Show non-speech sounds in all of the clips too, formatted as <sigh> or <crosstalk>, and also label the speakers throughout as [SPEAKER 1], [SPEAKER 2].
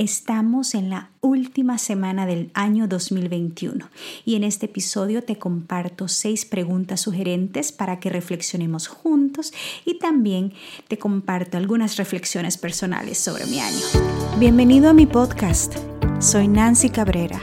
[SPEAKER 1] Estamos en la última semana del año 2021 y en este episodio te comparto seis preguntas sugerentes para que reflexionemos juntos y también te comparto algunas reflexiones personales sobre mi año. Bienvenido a mi podcast. Soy Nancy Cabrera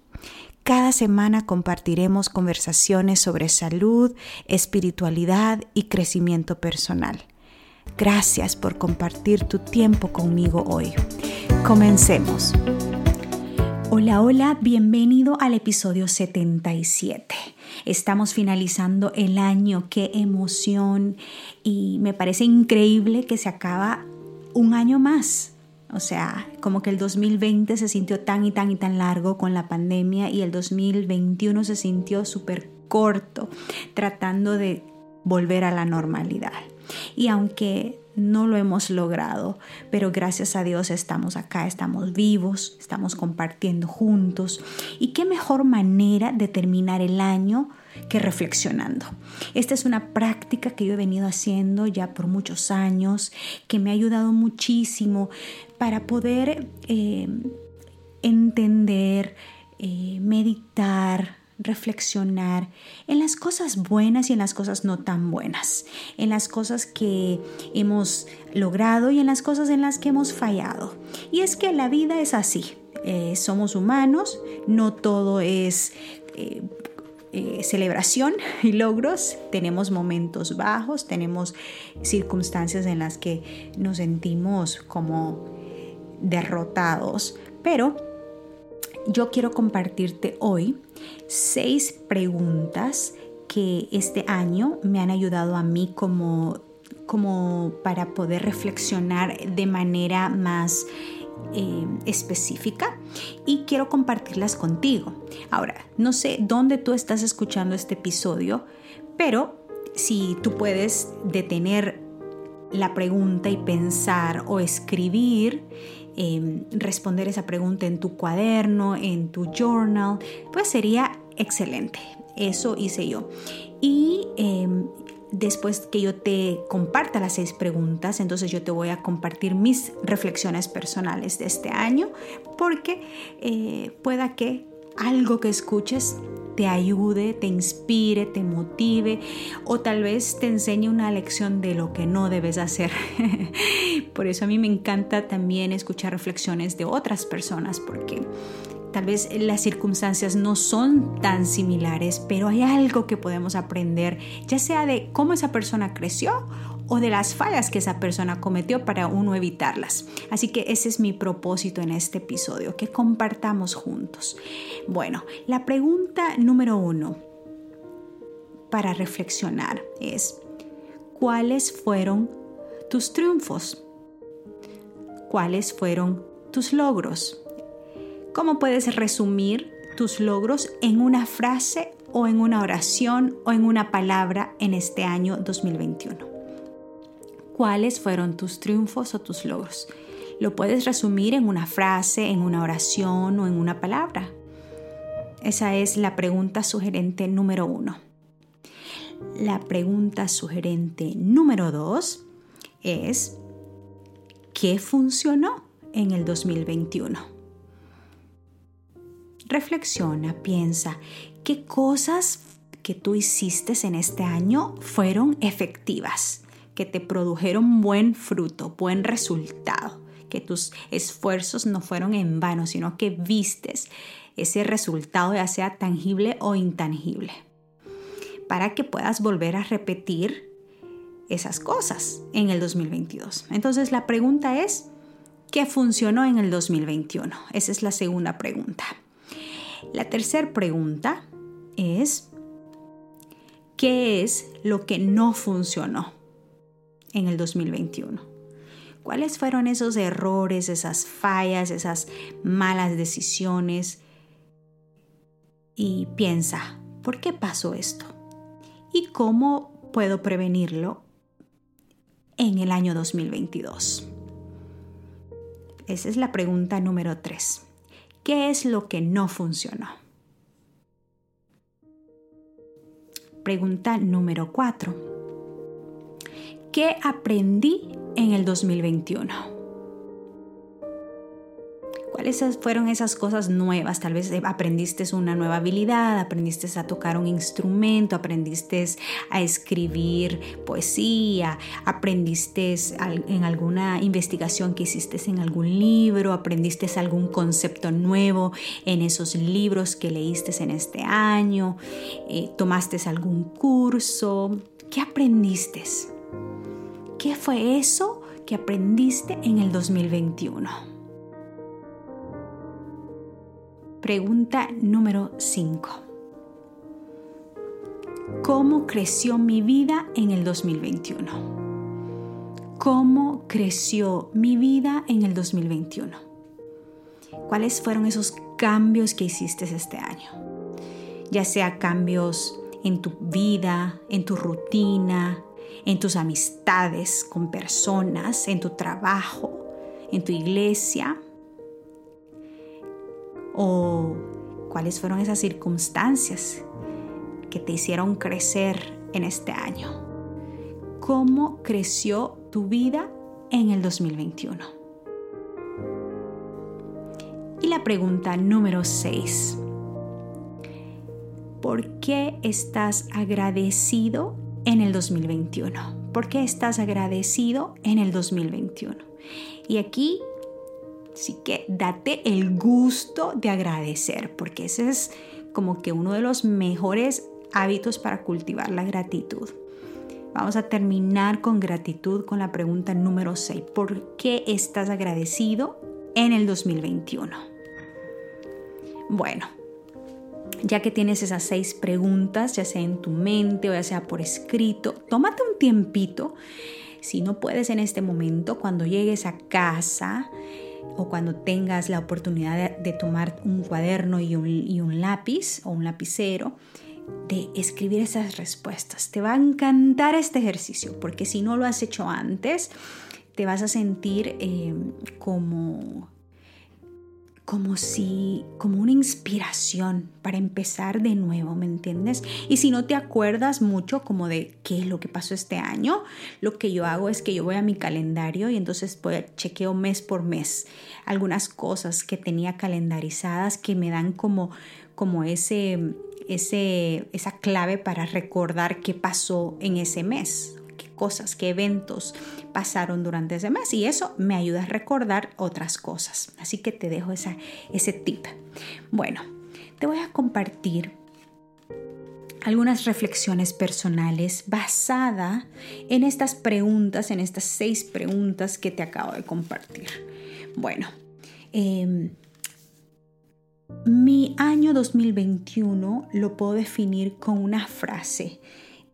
[SPEAKER 1] Cada semana compartiremos conversaciones sobre salud, espiritualidad y crecimiento personal. Gracias por compartir tu tiempo conmigo hoy. Comencemos. Hola, hola, bienvenido al episodio 77. Estamos finalizando el año, qué emoción y me parece increíble que se acaba un año más. O sea, como que el 2020 se sintió tan y tan y tan largo con la pandemia y el 2021 se sintió súper corto, tratando de volver a la normalidad. Y aunque no lo hemos logrado, pero gracias a Dios estamos acá, estamos vivos, estamos compartiendo juntos. ¿Y qué mejor manera de terminar el año que reflexionando? Esta es una práctica que yo he venido haciendo ya por muchos años, que me ha ayudado muchísimo para poder eh, entender, eh, meditar, reflexionar en las cosas buenas y en las cosas no tan buenas, en las cosas que hemos logrado y en las cosas en las que hemos fallado. Y es que la vida es así, eh, somos humanos, no todo es... eh, celebración y logros, tenemos momentos bajos, tenemos circunstancias en las que nos sentimos como derrotados, pero yo quiero compartirte hoy seis preguntas que este año me han ayudado a mí como, como para poder reflexionar de manera más eh, específica y quiero compartirlas contigo. Ahora, no sé dónde tú estás escuchando este episodio, pero si tú puedes detener la pregunta y pensar o escribir Em, responder esa pregunta en tu cuaderno, en tu journal, pues sería excelente. Eso hice yo. Y em, después que yo te comparta las seis preguntas, entonces yo te voy a compartir mis reflexiones personales de este año, porque eh, pueda que algo que escuches te ayude, te inspire, te motive o tal vez te enseñe una lección de lo que no debes hacer. <laughs> Por eso a mí me encanta también escuchar reflexiones de otras personas porque tal vez las circunstancias no son tan similares, pero hay algo que podemos aprender, ya sea de cómo esa persona creció o de las fallas que esa persona cometió para uno evitarlas. Así que ese es mi propósito en este episodio, que compartamos juntos. Bueno, la pregunta número uno para reflexionar es, ¿cuáles fueron tus triunfos? ¿Cuáles fueron tus logros? ¿Cómo puedes resumir tus logros en una frase o en una oración o en una palabra en este año 2021? cuáles fueron tus triunfos o tus logros. Lo puedes resumir en una frase, en una oración o en una palabra. Esa es la pregunta sugerente número uno. La pregunta sugerente número dos es, ¿qué funcionó en el 2021? Reflexiona, piensa, ¿qué cosas que tú hiciste en este año fueron efectivas? que te produjeron buen fruto, buen resultado, que tus esfuerzos no fueron en vano, sino que vistes ese resultado ya sea tangible o intangible, para que puedas volver a repetir esas cosas en el 2022. Entonces la pregunta es, ¿qué funcionó en el 2021? Esa es la segunda pregunta. La tercera pregunta es, ¿qué es lo que no funcionó? en el 2021? ¿Cuáles fueron esos errores, esas fallas, esas malas decisiones? Y piensa, ¿Por qué pasó esto? ¿Y cómo puedo prevenirlo en el año 2022? Esa es la pregunta número 3. ¿Qué es lo que no funcionó? Pregunta número 4. ¿Qué aprendí en el 2021? ¿Cuáles fueron esas cosas nuevas? Tal vez aprendiste una nueva habilidad, aprendiste a tocar un instrumento, aprendiste a escribir poesía, aprendiste en alguna investigación que hiciste en algún libro, aprendiste algún concepto nuevo en esos libros que leíste en este año, eh, tomaste algún curso. ¿Qué aprendiste? ¿Qué fue eso que aprendiste en el 2021? Pregunta número 5. ¿Cómo creció mi vida en el 2021? ¿Cómo creció mi vida en el 2021? ¿Cuáles fueron esos cambios que hiciste este año? Ya sea cambios en tu vida, en tu rutina, en tus amistades con personas, en tu trabajo, en tu iglesia, o cuáles fueron esas circunstancias que te hicieron crecer en este año. ¿Cómo creció tu vida en el 2021? Y la pregunta número 6. ¿Por qué estás agradecido en el 2021? ¿Por qué estás agradecido en el 2021? Y aquí Así que date el gusto de agradecer, porque ese es como que uno de los mejores hábitos para cultivar la gratitud. Vamos a terminar con gratitud con la pregunta número 6. ¿Por qué estás agradecido en el 2021? Bueno, ya que tienes esas seis preguntas, ya sea en tu mente o ya sea por escrito, tómate un tiempito. Si no puedes en este momento, cuando llegues a casa, o cuando tengas la oportunidad de, tomar un cuaderno y un, lápiz o un lapicero, de escribir esas respuestas. Te va a encantar este ejercicio porque si no lo has hecho antes, te vas a sentir eh, como como si, como una inspiración para empezar de nuevo, ¿me entiendes? Y si no te acuerdas mucho como de qué es lo que pasó este año, lo que yo hago es que yo voy a mi calendario y entonces pues, chequeo mes por mes algunas cosas que tenía calendarizadas que me dan como, como ese, ese, esa clave para recordar qué pasó en ese mes, cosas, qué eventos pasaron durante ese mes y eso me ayuda a recordar otras cosas. Así que te dejo esa, ese tip. Bueno, te voy a compartir algunas reflexiones personales basada en estas preguntas, en estas seis preguntas que te acabo de compartir. Bueno, em, mi año 2021 lo puedo definir con una frase.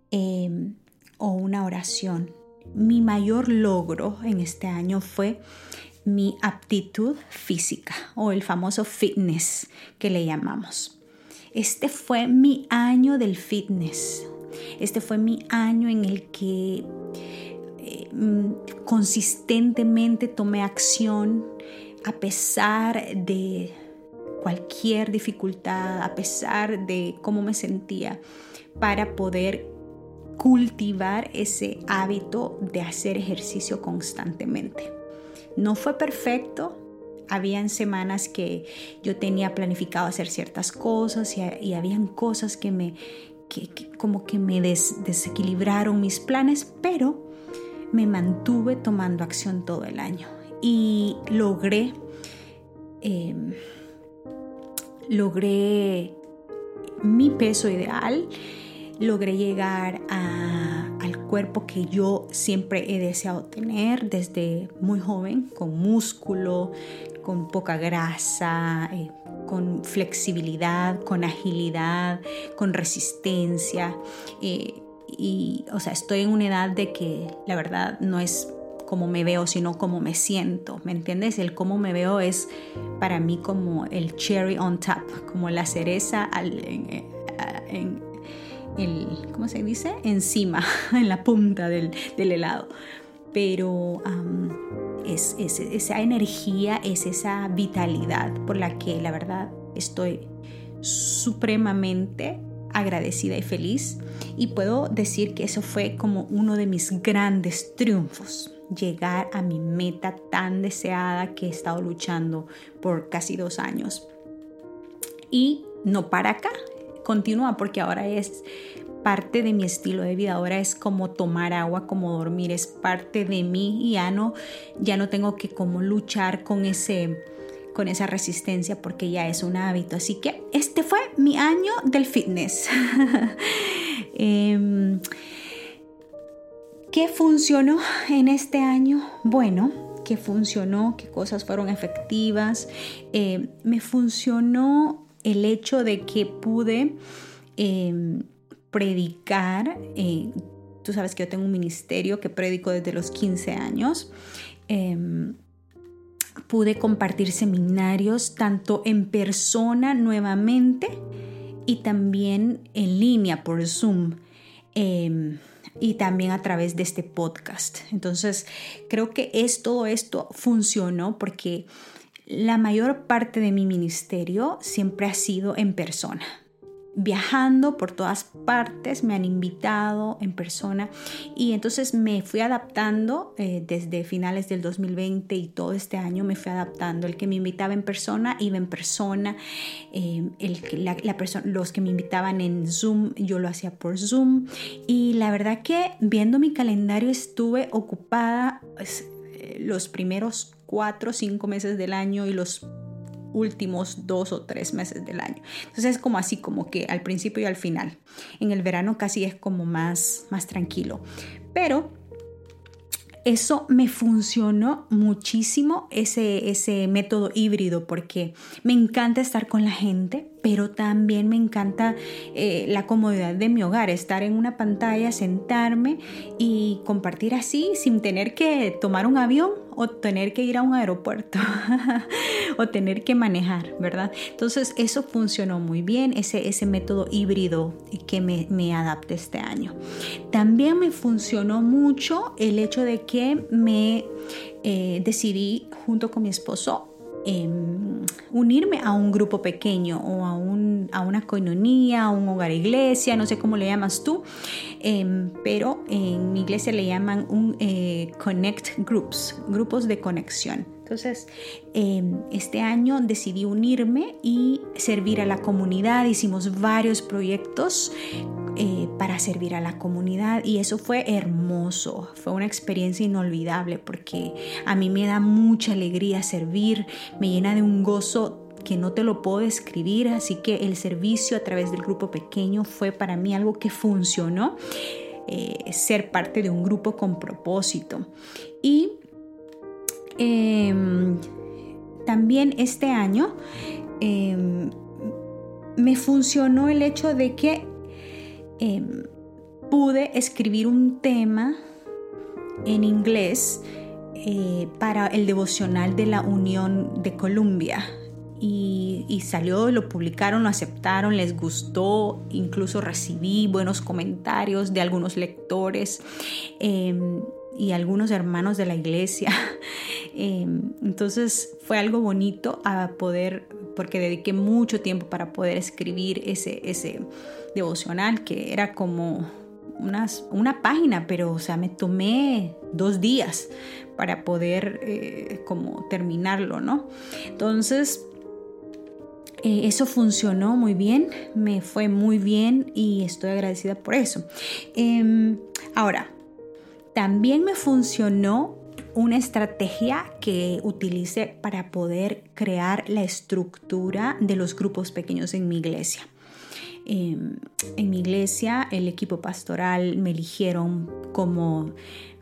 [SPEAKER 1] Em, o una oración. Mi mayor logro en este año fue mi aptitud física o el famoso fitness que le llamamos. Este fue mi año del fitness. Este fue mi año en el que eh, mm, consistentemente tomé acción a pesar de cualquier dificultad, a pesar de cómo me sentía, para poder cultivar ese hábito de hacer ejercicio constantemente. No fue perfecto, habían semanas que yo tenía planificado hacer ciertas cosas y, habían cosas que me como que me desequilibraron mis planes, pero me mantuve tomando acción todo el año y logré em, logré mi peso ideal logré llegar al cuerpo que yo siempre he deseado tener desde muy joven, con músculo, con poca grasa, eh, con flexibilidad, con agilidad, con resistencia. Eh, y, o sea, estoy en una edad de que la verdad no es como me veo, sino como me siento, ¿me entiendes? El cómo me veo es para mí como el cherry on top, como la cereza al, en, el, ¿cómo se dice? Encima, <laughs> en la punta del, helado. Pero es, esa energía, es esa vitalidad por la que la verdad estoy supremamente agradecida y feliz. Y puedo decir que eso fue como uno de mis grandes triunfos, llegar a mi meta tan deseada que he estado luchando por casi dos años. Y no para acá, continúa porque ahora es parte de mi estilo de vida, ahora es como tomar agua, como dormir, es parte de mí y ya no, ya no tengo que como luchar con ese con esa resistencia porque ya es un hábito. Así que este fue mi año del fitness. <laughs> Em, ¿Qué funcionó en este año? Bueno, ¿qué funcionó? ¿Qué cosas fueron efectivas? Eh, me funcionó el hecho de que pude em, predicar. Eh, tú sabes que yo tengo un ministerio que predico desde los 15 años. Em, pude compartir seminarios tanto en persona nuevamente y también en línea por Zoom. Em, y también a través de este podcast. Entonces, creo que es, todo esto funcionó porque la mayor parte de mi ministerio siempre ha sido en persona. Viajando por todas partes, me han invitado en persona y entonces me fui adaptando eh, desde finales del 2020 y todo este año me fui adaptando. El que me invitaba en persona iba en persona, eh, los que me invitaban en Zoom yo lo hacía por Zoom. Y la verdad que viendo mi calendario estuve ocupada pues, eh, los primeros cuatro o cinco meses del año y los últimos dos o tres meses del año. Entonces es como así, como que al principio y al final. En el verano casi es como más, más tranquilo. Pero eso me funcionó muchísimo, ese, ese método híbrido, porque me encanta estar con la gente, pero también me encanta eh, la comodidad de mi hogar, estar en una pantalla, sentarme y compartir así sin tener que tomar un avión o tener que ir a un aeropuerto <laughs> o tener que manejar, ¿verdad? Entonces eso funcionó muy bien, ese, ese método híbrido que me, me este año. También me funcionó mucho el hecho de que me eh, decidí junto con mi esposo Em, unirme a un grupo pequeño o a, un, a una coinonía, a un hogar iglesia, no sé cómo le llamas tú, em, pero en mi iglesia le llaman un eh, Connect Groups, grupos de conexión. Entonces, em, este año decidí unirme y servir a la comunidad. Hicimos varios proyectos eh, para servir a la comunidad y eso fue hermoso, fue una experiencia inolvidable porque a mí me da mucha alegría servir, me llena de un gozo que no te lo puedo describir, así que el servicio a través del grupo pequeño fue para mí algo que funcionó, eh, ser parte de un grupo con propósito. Y em, también este año em, me funcionó el hecho de que Em, pude escribir un tema en inglés eh, para el devocional de la Unión de Colombia. Y, salió, lo publicaron, lo aceptaron, les gustó, incluso recibí buenos comentarios de algunos lectores em, y algunos hermanos de la iglesia. <laughs> Em, entonces fue algo bonito a poder, porque dediqué mucho tiempo para poder escribir ese, ese, devocional que era como unas, una página, pero o sea, me tomé dos días para poder eh, como terminarlo, ¿no? Entonces, eh, eso funcionó muy bien, me fue muy bien y estoy agradecida por eso. Em, ahora, también me funcionó una estrategia que utilicé para poder crear la estructura de los grupos pequeños en mi iglesia. Em, en mi iglesia, el equipo pastoral me eligieron como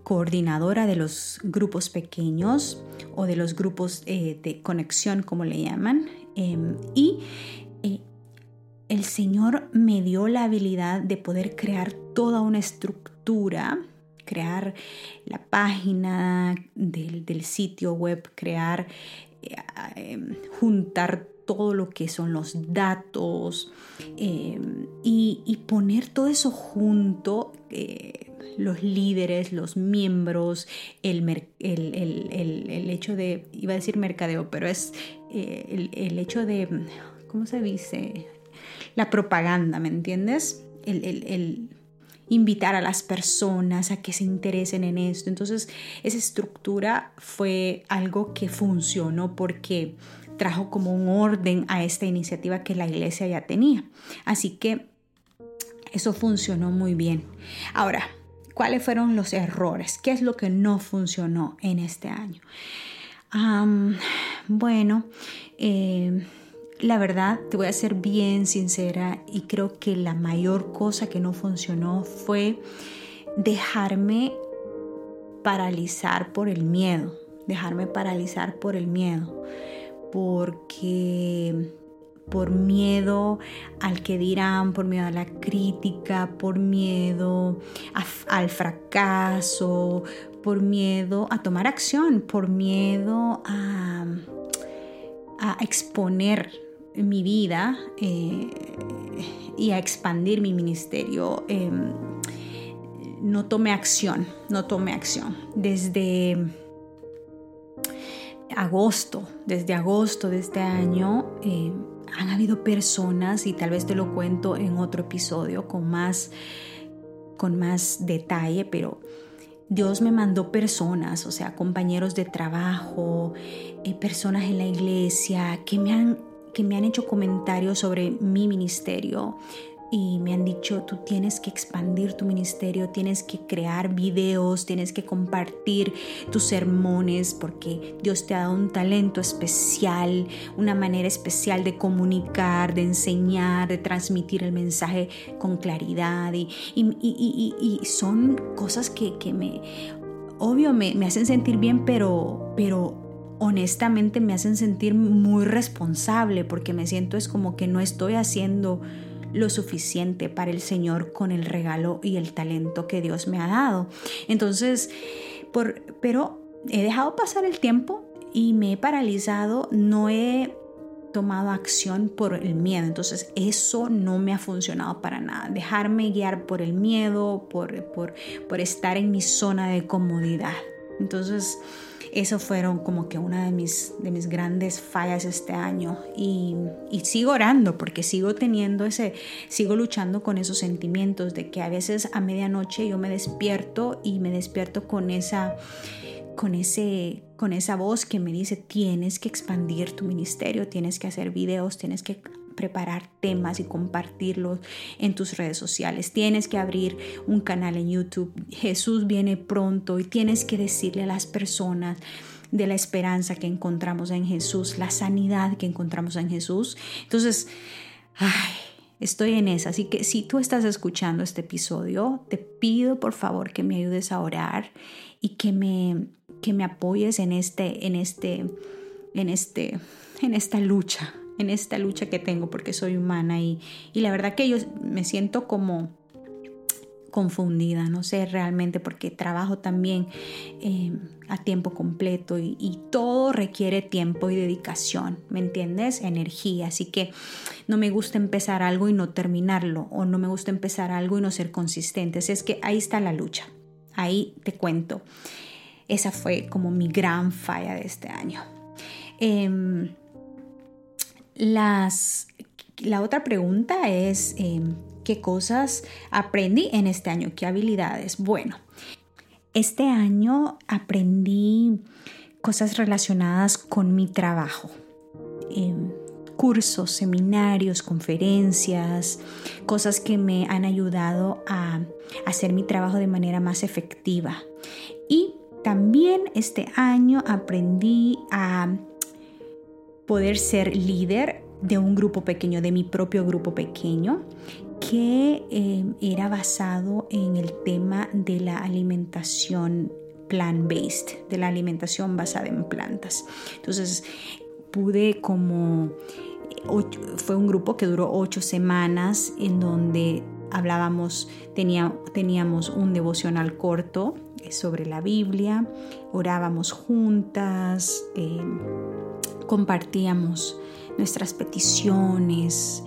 [SPEAKER 1] coordinadora de los grupos pequeños o de los grupos eh, de conexión, como le llaman. Em, y eh, el Señor me dio la habilidad de poder crear toda una estructura crear la página del, del sitio web, crear, eh, em, juntar todo lo que son los datos eh, y, poner todo eso junto, eh, los líderes, los miembros, el, el, hecho de, iba a decir mercadeo, pero es eh, el, hecho de, ¿cómo se dice? La propaganda, ¿me entiendes? el, invitar a las personas a que se interesen en esto. Entonces, esa estructura fue algo que funcionó porque trajo como un orden a esta iniciativa que la iglesia ya tenía. Así que eso funcionó muy bien. Ahora, ¿cuáles fueron los errores? ¿Qué es lo que no funcionó en este año? bueno, eh, la verdad, te voy a ser bien sincera y creo que la mayor cosa que no funcionó fue dejarme paralizar por el miedo, dejarme paralizar por el miedo, porque por miedo al que dirán, por miedo a la crítica, por miedo al fracaso, por miedo a tomar acción, por miedo a, exponer mi vida eh, y a expandir mi ministerio, em, no tomé acción, no tomé acción. Desde agosto, desde agosto de este año, em, han habido personas, y tal vez te lo cuento en otro episodio con más, con más detalle, pero Dios me mandó personas, o sea, compañeros de trabajo, eh, personas en la iglesia que me han que me han hecho comentarios sobre mi ministerio y me han dicho, tú tienes que expandir tu ministerio, tienes que crear videos, tienes que compartir tus sermones porque Dios te ha dado un talento especial, una manera especial de comunicar, de enseñar, de transmitir el mensaje con claridad y, y, son cosas que, que me, obvio, me, me, hacen sentir bien, pero, pero honestamente me hacen sentir muy responsable porque me siento es como que no estoy haciendo lo suficiente para el Señor con el regalo y el talento que Dios me ha dado. Entonces, por, pero he dejado pasar el tiempo y me he paralizado, no he tomado acción por el miedo. Entonces eso no me ha funcionado para nada. Dejarme guiar por el miedo, por, por, por estar en mi zona de comodidad. Entonces, eso fueron como que una de mis, de mis grandes fallas este año. Y, y, sigo orando porque sigo teniendo ese, sigo luchando con esos sentimientos de que a veces a medianoche yo me despierto y me despierto con esa, con ese, con esa voz que me dice tienes que expandir tu ministerio, tienes que hacer videos, tienes que preparar temas y compartirlos en tus redes sociales. Tienes que abrir un canal en YouTube. Jesús viene pronto y tienes que decirle a las personas de la esperanza que encontramos en Jesús, la sanidad que encontramos en Jesús. Entonces, ay, estoy en esa. Así que si tú estás escuchando este episodio, te pido por favor que me ayudes a orar y que me, que me apoyes en este, en este, en este, en esta lucha en esta lucha que tengo porque soy humana y, la verdad que yo me siento como confundida, no sé realmente porque trabajo también eh, a tiempo completo y, y, todo requiere tiempo y dedicación, ¿me entiendes? Energía, así que no me gusta empezar algo y no terminarlo o no me gusta empezar algo y no ser consistente, así es que ahí está la lucha, ahí te cuento, esa fue como mi gran falla de este año. Em, las, la otra pregunta es, em, ¿qué cosas aprendí en este año? ¿Qué habilidades? Bueno, este año aprendí cosas relacionadas con mi trabajo. Em, cursos, seminarios, conferencias, cosas que me han ayudado a hacer mi trabajo de manera más efectiva. Y también este año aprendí a poder ser líder de un grupo pequeño, de mi propio grupo pequeño, que eh, era basado en el tema de la alimentación plant-based, de la alimentación basada en plantas. Entonces pude como, fue un grupo que duró ocho semanas en donde hablábamos, teníamos un devocional corto sobre la Biblia, orábamos juntas. Eh, compartíamos nuestras peticiones,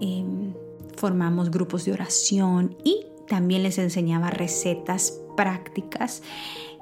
[SPEAKER 1] em, formamos grupos de oración y también les enseñaba recetas prácticas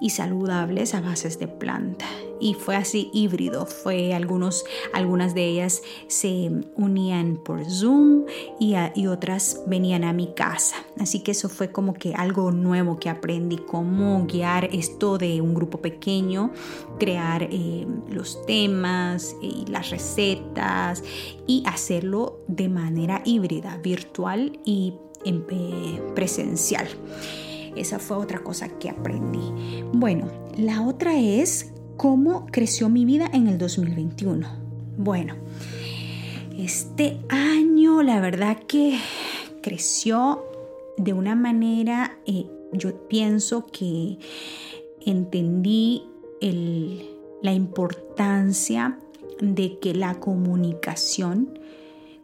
[SPEAKER 1] y saludables a bases de planta. Y fue así híbrido, fue algunos, algunas de ellas se unían por Zoom y, y, otras venían a mi casa. Así que eso fue como que algo nuevo que aprendí, cómo guiar esto de un grupo pequeño, crear eh, los temas y las recetas y hacerlo de manera híbrida, virtual y eh, presencial. Esa fue otra cosa que aprendí. Bueno, la otra es cómo creció mi vida en el 2021. Bueno, este año la verdad que creció de una manera, eh, yo pienso que entendí la importancia de que la comunicación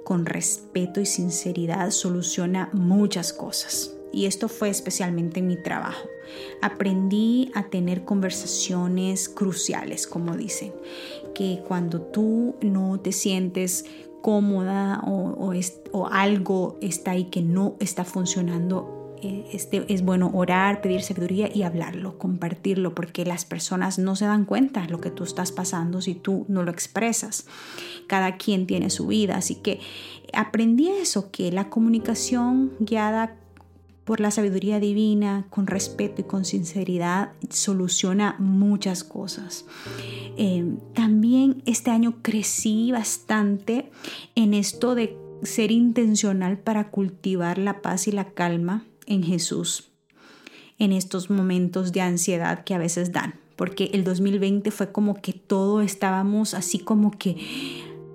[SPEAKER 1] con respeto y sinceridad soluciona muchas cosas y esto fue especialmente en mi trabajo. Aprendí a tener conversaciones cruciales, como dicen, que cuando tú no te sientes cómoda o, o, algo está ahí que no está funcionando, eh, este, es bueno orar, pedir sabiduría y hablarlo, compartirlo, porque las personas no se dan cuenta de lo que tú estás pasando si tú no lo expresas. Cada quien tiene su vida, así que aprendí eso, que la comunicación guiada por la sabiduría divina, con respeto y con sinceridad, soluciona muchas cosas. Eh, también este año crecí bastante en esto de ser intencional para cultivar la paz y la calma en Jesús en estos momentos de ansiedad que a veces dan, porque el 2020 fue como que todo estábamos así como que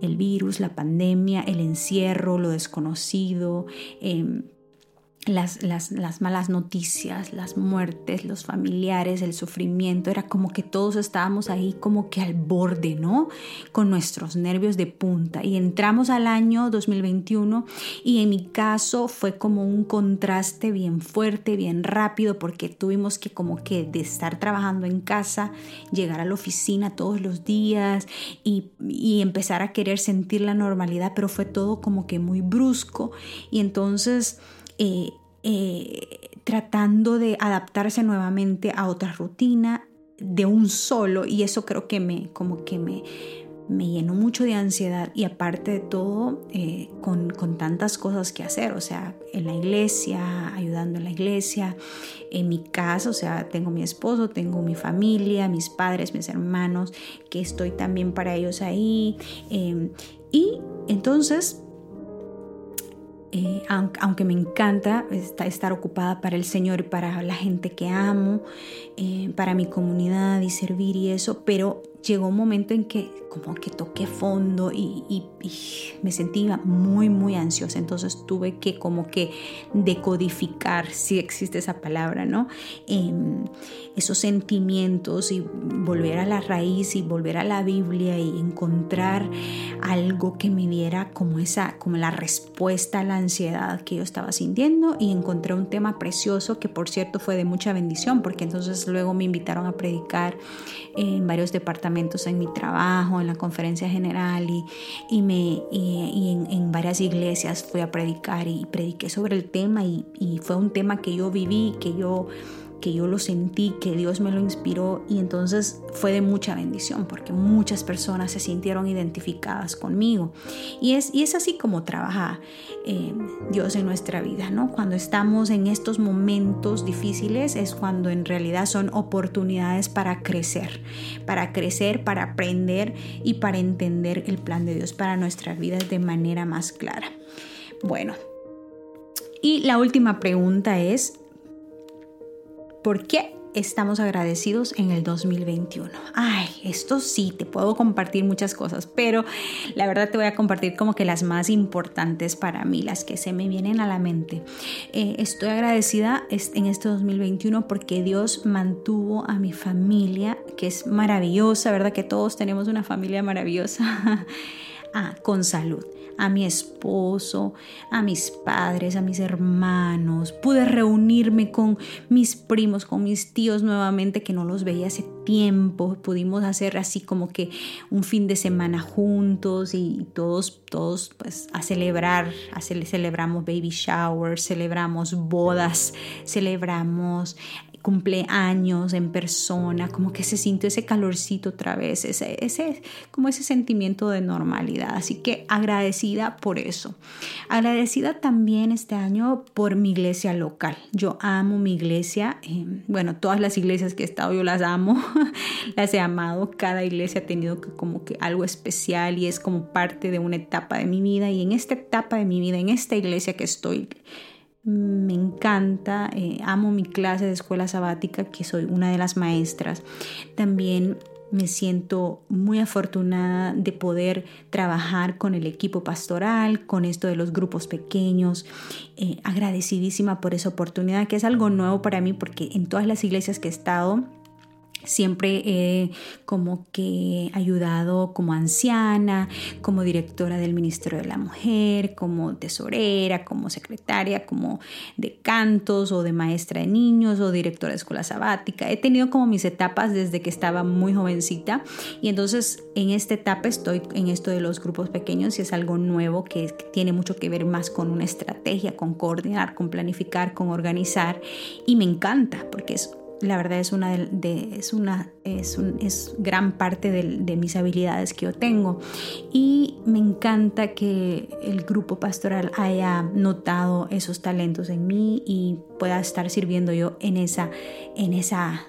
[SPEAKER 1] el virus, la pandemia, el encierro, lo desconocido, eh, las, las, las, malas noticias, las muertes, los familiares, el sufrimiento, era como que todos estábamos ahí como que al borde, ¿no? Con nuestros nervios de punta. Y entramos al año 2021 y en mi caso fue como un contraste bien fuerte, bien rápido, porque tuvimos que como que de estar trabajando en casa, llegar a la oficina todos los días y, y empezar a querer sentir la normalidad, pero fue todo como que muy brusco. Y entonces eh, eh, tratando de adaptarse nuevamente a otra rutina de un solo y eso creo que me como que me, me llenó mucho de ansiedad y aparte de todo eh, con, con, tantas cosas que hacer, o sea, en la iglesia, ayudando en la iglesia, en mi casa, o sea, tengo mi esposo, tengo mi familia, mis padres, mis hermanos, que estoy también para ellos ahí. y entonces eh, aunque me encanta estar ocupada para el Señor y para la gente que amo, eh, para mi comunidad y servir y eso, pero llegó un momento en que como que toqué fondo y, me sentía muy, muy ansiosa. Entonces tuve que como que decodificar, si existe esa palabra, ¿no? Em, esos sentimientos y volver a la raíz y volver a la Biblia y encontrar algo que me diera como esa, como la respuesta a la ansiedad que yo estaba sintiendo y encontré un tema precioso que por cierto fue de mucha bendición porque entonces luego me invitaron a predicar en varios departamentos en mi trabajo, en la conferencia general y, me, y, en, varias iglesias fui a predicar y prediqué sobre el tema y, y fue un tema que yo viví, que yo que yo lo sentí, que Dios me lo inspiró y entonces fue de mucha bendición porque muchas personas se sintieron identificadas conmigo. Y es, y es así como trabaja eh, Dios en nuestra vida, ¿no? Cuando estamos en estos momentos difíciles es cuando en realidad son oportunidades para crecer, para crecer, para aprender y para entender el plan de Dios para nuestras vidas de manera más clara. Bueno, y la última pregunta es, ¿Por qué estamos agradecidos en el 2021? Ay, esto sí, te puedo compartir muchas cosas, pero la verdad te voy a compartir como que las más importantes para mí, las que se me vienen a la mente. Eh, estoy agradecida en este 2021 porque Dios mantuvo a mi familia, que es maravillosa, ¿verdad? Que todos tenemos una familia maravillosa, <laughs> ah, con salud a mi esposo, a mis padres, a mis hermanos. Pude reunirme con mis primos, con mis tíos nuevamente que no los veía hace tiempo. Pudimos hacer así como que un fin de semana juntos y todos, todos pues a celebrar, celebramos baby showers, celebramos bodas, celebramos cumpleaños en persona, como que se sintió ese calorcito otra vez, ese, ese, como ese sentimiento de normalidad. Así que agradecida por eso. Agradecida también este año por mi iglesia local. Yo amo mi iglesia. Eh, bueno, todas las iglesias que he estado yo las amo, <laughs> las he amado. Cada iglesia ha tenido como que algo especial y es como parte de una etapa de mi vida. Y en esta etapa de mi vida, en esta iglesia que estoy, me encanta, eh, amo mi clase de escuela sabática, que soy una de las maestras. También me siento muy afortunada de poder trabajar con el equipo pastoral, con esto de los grupos pequeños. Eh, agradecidísima por esa oportunidad, que es algo nuevo para mí, porque en todas las iglesias que he estado, Siempre he como que ayudado como anciana, como directora del Ministerio de la Mujer, como tesorera, como secretaria, como de cantos o de maestra de niños o directora de escuela sabática. He tenido como mis etapas desde que estaba muy jovencita y entonces en esta etapa estoy en esto de los grupos pequeños y es algo nuevo que tiene mucho que ver más con una estrategia, con coordinar, con planificar, con organizar y me encanta porque es la verdad es una, de, es una es, es, gran parte de, de, mis habilidades que yo tengo. Y me encanta que el grupo pastoral haya notado esos talentos en mí y pueda estar sirviendo yo en esa en esa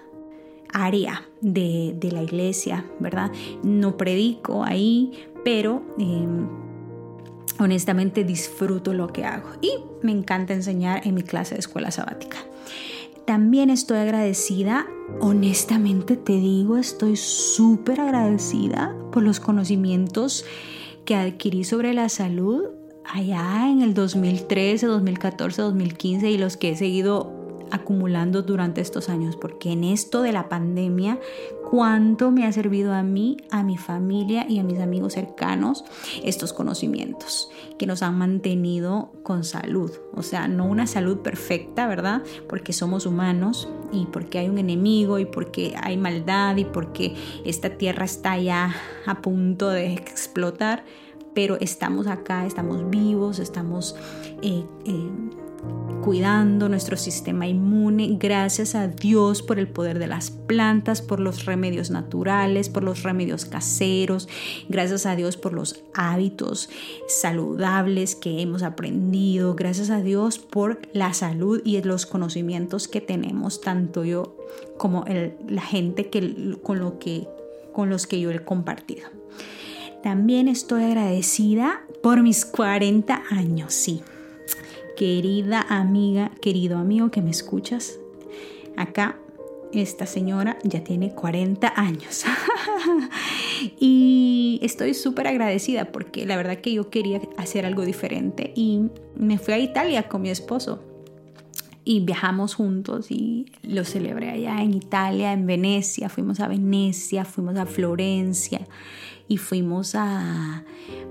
[SPEAKER 1] área de, de la iglesia verdad no predico ahí pero em, honestamente disfruto lo que hago. Y me encanta enseñar en mi clase de escuela sabática también estoy agradecida, honestamente te digo, estoy súper agradecida por los conocimientos que adquirí sobre la salud allá en el 2013, 2014, 2015 y los que he seguido acumulando durante estos años, porque en esto de la pandemia, cuánto me ha servido a mí, a mi familia y a mis amigos cercanos estos conocimientos que nos han mantenido con salud. O sea, no una salud perfecta, ¿verdad? Porque somos humanos y porque hay un enemigo y porque hay maldad y porque esta tierra está ya a punto de explotar pero estamos acá, estamos vivos, estamos eh, eh, cuidando nuestro sistema inmune. Gracias a Dios por el poder de las plantas, por los remedios naturales, por los remedios caseros. Gracias a Dios por los hábitos saludables que hemos aprendido. Gracias a Dios por la salud y los conocimientos que tenemos, tanto yo como la gente que, con, lo que, con los que yo he compartido. También estoy agradecida por mis 40 años, sí querida amiga, querido amigo que me escuchas, acá esta señora ya tiene 40 años. <laughs> y estoy súper agradecida porque la verdad que yo quería hacer algo diferente y me fui a Italia con mi esposo. Y viajamos juntos y lo celebré allá en Italia, en Venecia, fuimos a Venecia, fuimos a Florencia y fuimos a,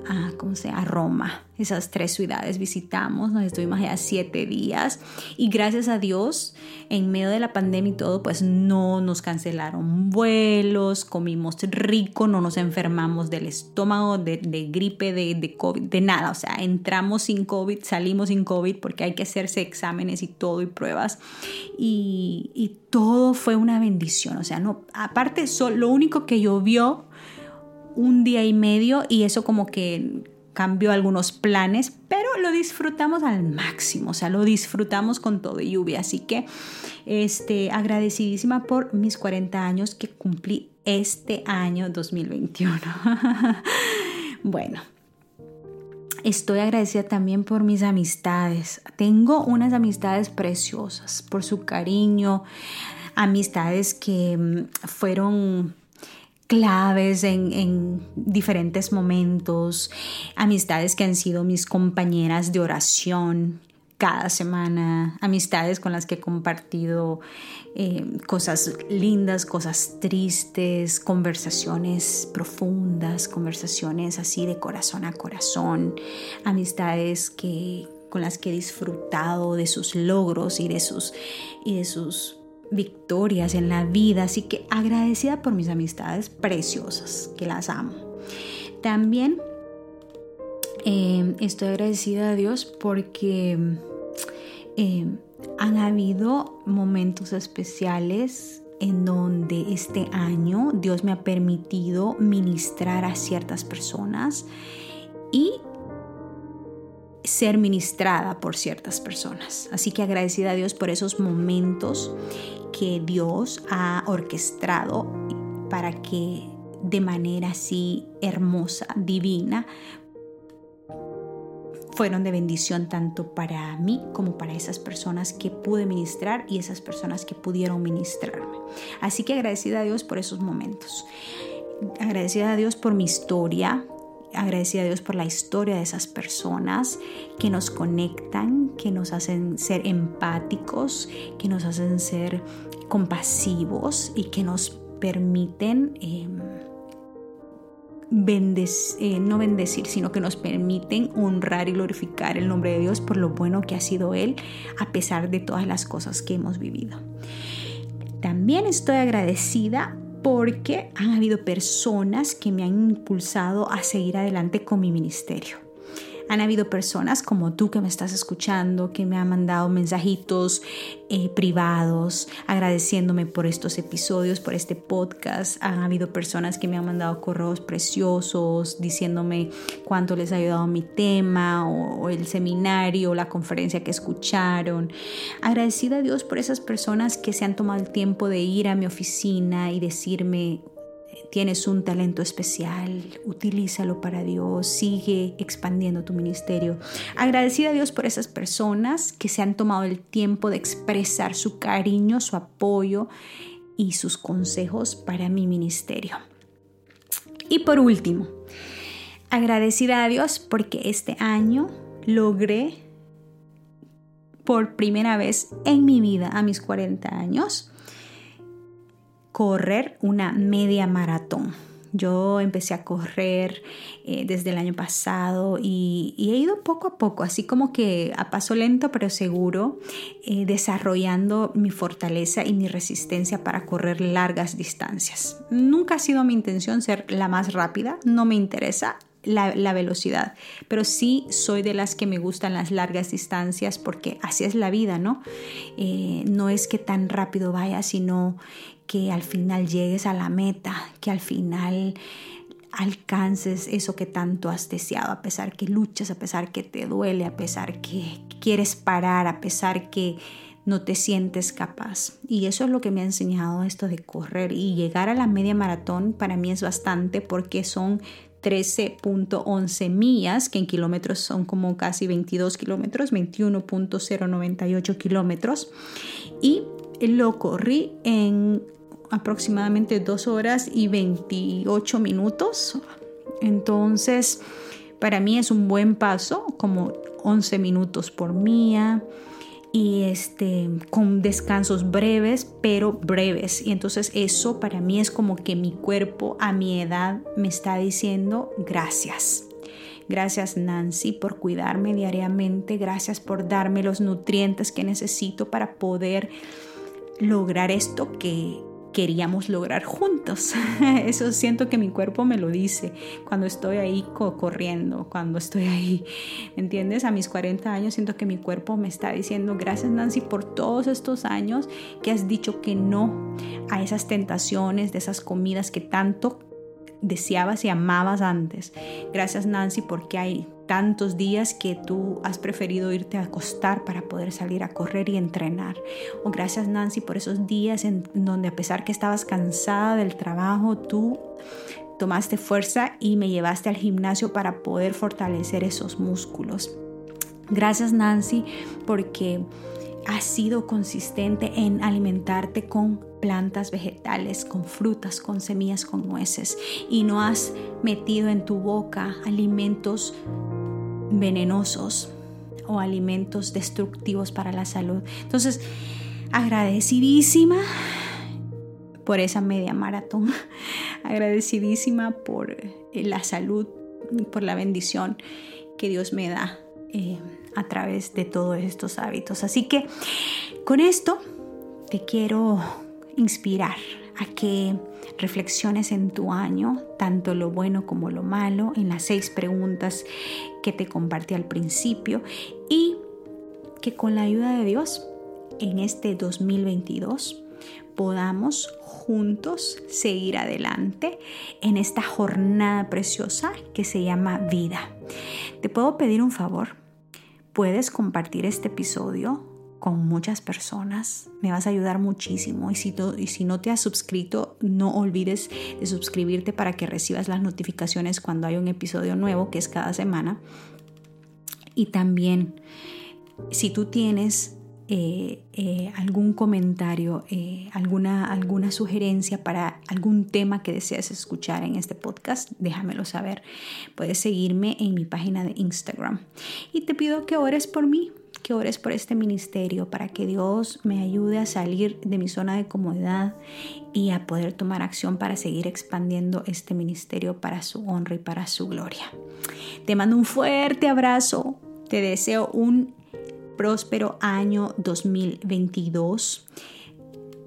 [SPEAKER 1] a, ¿cómo se, a Roma. Esas tres ciudades visitamos, nos estuvimos allá siete días y gracias a Dios, en medio de la pandemia y todo, pues no nos cancelaron vuelos, comimos rico, no nos enfermamos del estómago, de, de gripe, de, de COVID, de nada. O sea, entramos sin COVID, salimos sin COVID porque hay que hacerse exámenes y todo y pruebas. Y, y todo fue una bendición. O sea, no, aparte, lo único que llovió un día y medio y eso como que cambió algunos planes, pero lo disfrutamos al máximo, o sea, lo disfrutamos con todo lluvia, así que este agradecidísima por mis 40 años que cumplí este año 2021. <laughs> bueno, Estoy agradecida también por mis amistades. Tengo unas amistades preciosas, por su cariño, amistades que mm, fueron claves en, diferentes momentos, amistades que han sido mis compañeras de oración, cada semana, amistades con las que he compartido eh, cosas lindas, cosas tristes, conversaciones profundas, conversaciones así de corazón a corazón, amistades que, con las que he disfrutado de sus logros y de sus, y de sus victorias en la vida. Así que agradecida por mis amistades preciosas, que las amo. También eh, estoy agradecida a Dios porque eh, han habido momentos especiales en donde este año Dios me ha permitido ministrar a ciertas personas y ser ministrada por ciertas personas. Así que agradecida a Dios por esos momentos que Dios ha orquestado para que de manera así hermosa, divina, fueron de bendición tanto para mí como para esas personas que pude ministrar y esas personas que pudieron ministrarme. Así que agradecida a Dios por esos momentos. Agradecida a Dios por mi historia, agradecida a Dios por la historia de esas personas que nos conectan, que nos hacen ser empáticos, que nos hacen ser compasivos y que nos permiten... Em, eh, no bendecir, sino que nos permiten honrar y glorificar el nombre de Dios por lo bueno que ha sido Él a pesar de todas las cosas que hemos vivido. También estoy agradecida porque han habido personas que me han impulsado a seguir adelante con mi ministerio. Han habido personas como tú que me estás escuchando, que me han mandado mensajitos eh, privados agradeciéndome por estos episodios, por este podcast. Han habido personas que me han mandado correos preciosos diciéndome cuánto les ha ayudado mi tema o, o el seminario o la conferencia que escucharon. Agradecida a Dios por esas personas que se han tomado el tiempo de ir a mi oficina y decirme Tienes un talento especial, utilízalo para Dios, sigue expandiendo tu ministerio. Agradecida a Dios por esas personas que se han tomado el tiempo de expresar su cariño, su apoyo y sus consejos para mi ministerio. Y por último, agradecida a Dios porque este año logré por primera vez en mi vida a mis 40 años correr una media maratón. Yo empecé a correr eh, desde el año pasado y, he ido poco a poco, así como que a paso lento pero seguro, eh, desarrollando mi fortaleza y mi resistencia para correr largas distancias. Nunca ha sido mi intención ser la más rápida, no me interesa, la, velocidad, pero sí soy de las que me gustan las largas distancias porque así es la vida, ¿no? Eh, no es que tan rápido vaya, sino que al final llegues a la meta, que al final alcances eso que tanto has deseado, a pesar que luchas, a pesar que te duele, a pesar que quieres parar, a pesar que no te sientes capaz. Y eso es lo que me ha enseñado esto de correr y llegar a la media maratón para mí es bastante porque son 13.11 millas, que en kilómetros son como casi 22 kilómetros, 21.098 kilómetros. Y lo corrí en aproximadamente 2 horas y 28 minutos. Entonces, para mí es un buen paso, como 11 minutos por mía y este con descansos breves, pero breves. Y entonces eso para mí es como que mi cuerpo a mi edad me está diciendo gracias. Gracias Nancy por cuidarme diariamente, gracias por darme los nutrientes que necesito para poder lograr esto que queríamos lograr juntos. <laughs> Eso siento que mi cuerpo me lo dice cuando estoy ahí corriendo, cuando estoy ahí, entiendes? A mis 40 años siento que mi cuerpo me está diciendo, gracias Nancy por todos estos años que has dicho que no a esas tentaciones, de esas comidas que tanto deseabas y amabas antes. Gracias Nancy porque hay tantos días que tú has preferido irte a acostar para poder salir a correr y entrenar. O gracias Nancy por esos días en donde a pesar que estabas cansada del trabajo, tú tomaste fuerza y me llevaste al gimnasio para poder fortalecer esos músculos. Gracias Nancy porque has sido consistente en alimentarte con plantas vegetales, con frutas, con semillas, con nueces y no has metido en tu boca alimentos venenosos o alimentos destructivos para la salud. Entonces, agradecidísima por esa media maratón, <laughs> agradecidísima por eh, la salud, por la bendición que Dios me da eh, a través de todos estos hábitos. Así que con esto te quiero inspirar a que reflexiones en tu año, tanto lo bueno como lo malo, en las seis preguntas que te compartí al principio y que con la ayuda de Dios en este 2022 podamos juntos seguir adelante en esta jornada preciosa que se llama vida. ¿Te puedo pedir un favor? Puedes compartir este episodio con muchas personas. Me vas a ayudar muchísimo. Y si, no te has suscrito, no olvides de suscribirte para que recibas las notificaciones cuando hay un episodio nuevo, que es cada semana. Y también, si tú tienes eh, eh, algún comentario, eh, alguna, alguna sugerencia para algún tema que deseas escuchar en este podcast, déjamelo saber. Puedes seguirme en mi página de Instagram. Y te pido que ores por mí, que ores por este ministerio para que Dios me ayude a salir de mi zona de comodidad y a poder tomar acción para seguir expandiendo este ministerio para su honra y para su gloria. Te mando un fuerte abrazo. Te deseo un próspero año 2022.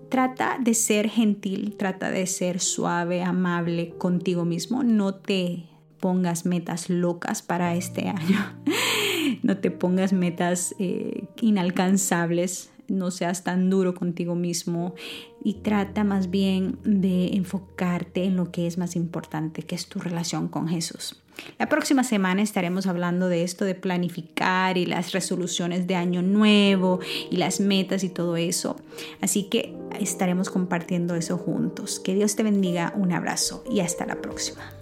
[SPEAKER 1] Trata de ser gentil, trata de ser suave, amable contigo mismo. No te pongas metas locas para este año. <laughs> No te pongas metas eh, inalcanzables. No seas tan duro contigo mismo y trata más bien de enfocarte en lo que es más importante, que es tu relación con Jesús. La próxima semana estaremos hablando de esto de planificar y las resoluciones de año nuevo y las metas y todo eso. Así que estaremos compartiendo eso juntos. Que Dios te bendiga, un abrazo y hasta la próxima.